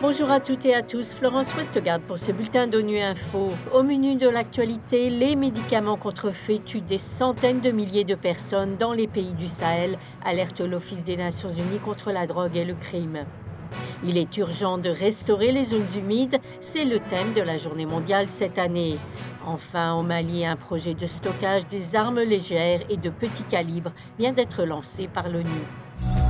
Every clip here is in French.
Bonjour à toutes et à tous, Florence Westgard pour ce bulletin d'ONU Info. Au menu de l'actualité, les médicaments contrefaits tuent des centaines de milliers de personnes dans les pays du Sahel, alerte l'Office des Nations Unies contre la drogue et le crime. Il est urgent de restaurer les zones humides, c'est le thème de la journée mondiale cette année. Enfin, au Mali, un projet de stockage des armes légères et de petit calibre vient d'être lancé par l'ONU.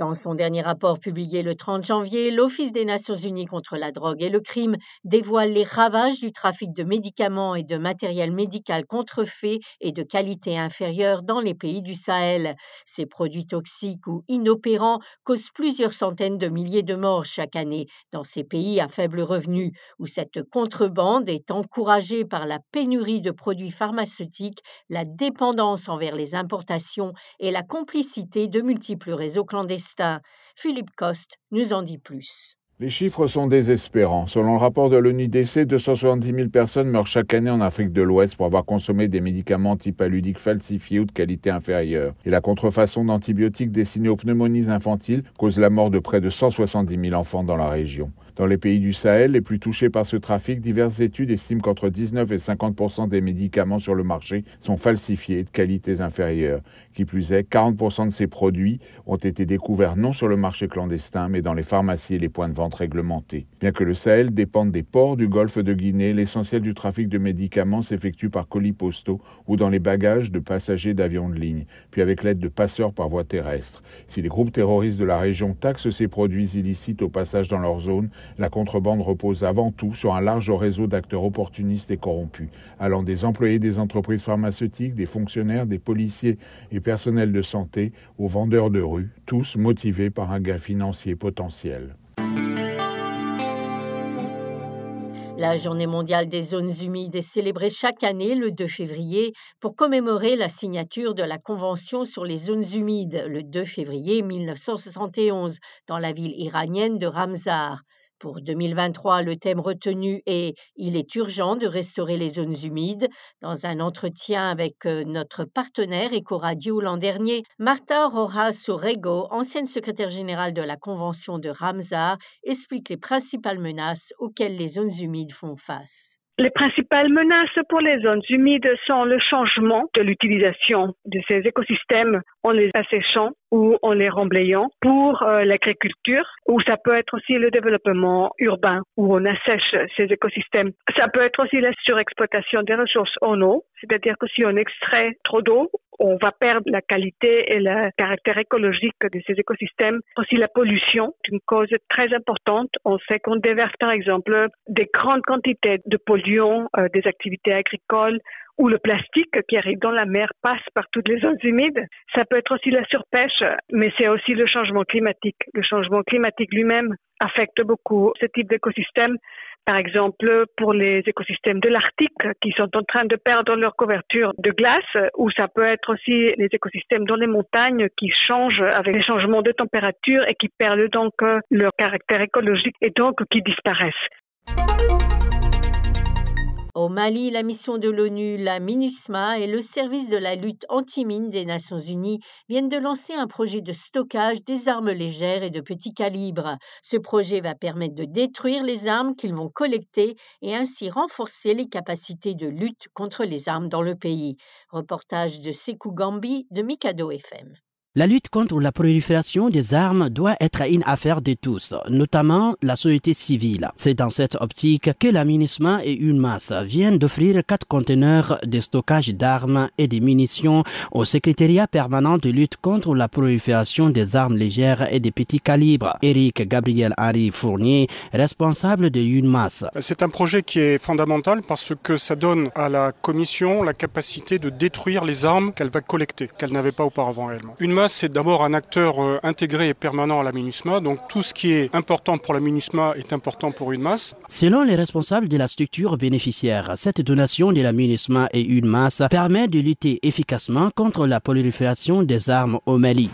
Dans son dernier rapport publié le 30 janvier, l'Office des Nations Unies contre la drogue et le crime dévoile les ravages du trafic de médicaments et de matériel médical contrefait et de qualité inférieure dans les pays du Sahel. Ces produits toxiques ou inopérants causent plusieurs centaines de milliers de morts chaque année dans ces pays à faible revenu, où cette contrebande est encouragée par la pénurie de produits pharmaceutiques, la dépendance envers les importations et la complicité de multiples réseaux clandestins. Philippe Coste nous en dit plus. Les chiffres sont désespérants. Selon le rapport de l'ONUDC, 270 000 personnes meurent chaque année en Afrique de l'Ouest pour avoir consommé des médicaments antipaludiques falsifiés ou de qualité inférieure. Et la contrefaçon d'antibiotiques destinés aux pneumonies infantiles cause la mort de près de 170 000 enfants dans la région. Dans les pays du Sahel les plus touchés par ce trafic, diverses études estiment qu'entre 19 et 50% des médicaments sur le marché sont falsifiés de qualités inférieures. Qui plus est, 40% de ces produits ont été découverts non sur le marché clandestin, mais dans les pharmacies et les points de vente réglementés. Bien que le Sahel dépende des ports du golfe de Guinée, l'essentiel du trafic de médicaments s'effectue par colis postaux ou dans les bagages de passagers d'avions de ligne, puis avec l'aide de passeurs par voie terrestre. Si les groupes terroristes de la région taxent ces produits illicites au passage dans leur zone, la contrebande repose avant tout sur un large réseau d'acteurs opportunistes et corrompus, allant des employés des entreprises pharmaceutiques, des fonctionnaires, des policiers et personnels de santé aux vendeurs de rue, tous motivés par un gain financier potentiel. La journée mondiale des zones humides est célébrée chaque année le 2 février pour commémorer la signature de la Convention sur les zones humides le 2 février 1971 dans la ville iranienne de Ramsar. Pour 2023, le thème retenu est Il est urgent de restaurer les zones humides. Dans un entretien avec euh, notre partenaire Ecoradio l'an dernier, Marta Rojas Orego, ancienne secrétaire générale de la Convention de Ramsar, explique les principales menaces auxquelles les zones humides font face. Les principales menaces pour les zones humides sont le changement de l'utilisation de ces écosystèmes en les asséchant ou en les remblayant pour euh, l'agriculture, ou ça peut être aussi le développement urbain où on assèche ces écosystèmes. Ça peut être aussi la surexploitation des ressources en eau, c'est-à-dire que si on extrait trop d'eau, on va perdre la qualité et le caractère écologique de ces écosystèmes. Aussi la pollution, une cause très importante. On sait qu'on déverse par exemple des grandes quantités de polluants euh, des activités agricoles ou le plastique qui arrive dans la mer passe par toutes les zones humides. Ça peut être aussi la surpêche, mais c'est aussi le changement climatique. Le changement climatique lui-même affecte beaucoup ce type d'écosystème. Par exemple, pour les écosystèmes de l'Arctique qui sont en train de perdre leur couverture de glace, ou ça peut être aussi les écosystèmes dans les montagnes qui changent avec les changements de température et qui perdent donc leur caractère écologique et donc qui disparaissent. Au Mali, la mission de l'ONU, la MINUSMA et le service de la lutte anti-mine des Nations Unies viennent de lancer un projet de stockage des armes légères et de petit calibre. Ce projet va permettre de détruire les armes qu'ils vont collecter et ainsi renforcer les capacités de lutte contre les armes dans le pays. Reportage de Sekou Gambi de Mikado FM. La lutte contre la prolifération des armes doit être une affaire de tous, notamment la société civile. C'est dans cette optique que l'aménagement et UNMAS viennent d'offrir quatre conteneurs de stockage d'armes et de munitions au secrétariat permanent de lutte contre la prolifération des armes légères et des petits calibres. Eric Gabriel Harry Fournier, responsable de UNMAS. C'est un projet qui est fondamental parce que ça donne à la commission la capacité de détruire les armes qu'elle va collecter, qu'elle n'avait pas auparavant réellement c'est d'abord un acteur euh, intégré et permanent à la MINUSMA. Donc tout ce qui est important pour la MINUSMA est important pour UNMAS. Selon les responsables de la structure bénéficiaire, cette donation de la MINUSMA et UNMAS permet de lutter efficacement contre la prolifération des armes au Mali.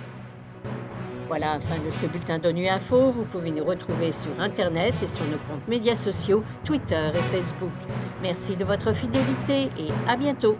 Voilà la fin de ce bulletin d'ONU Info. Vous pouvez nous retrouver sur Internet et sur nos comptes médias sociaux, Twitter et Facebook. Merci de votre fidélité et à bientôt.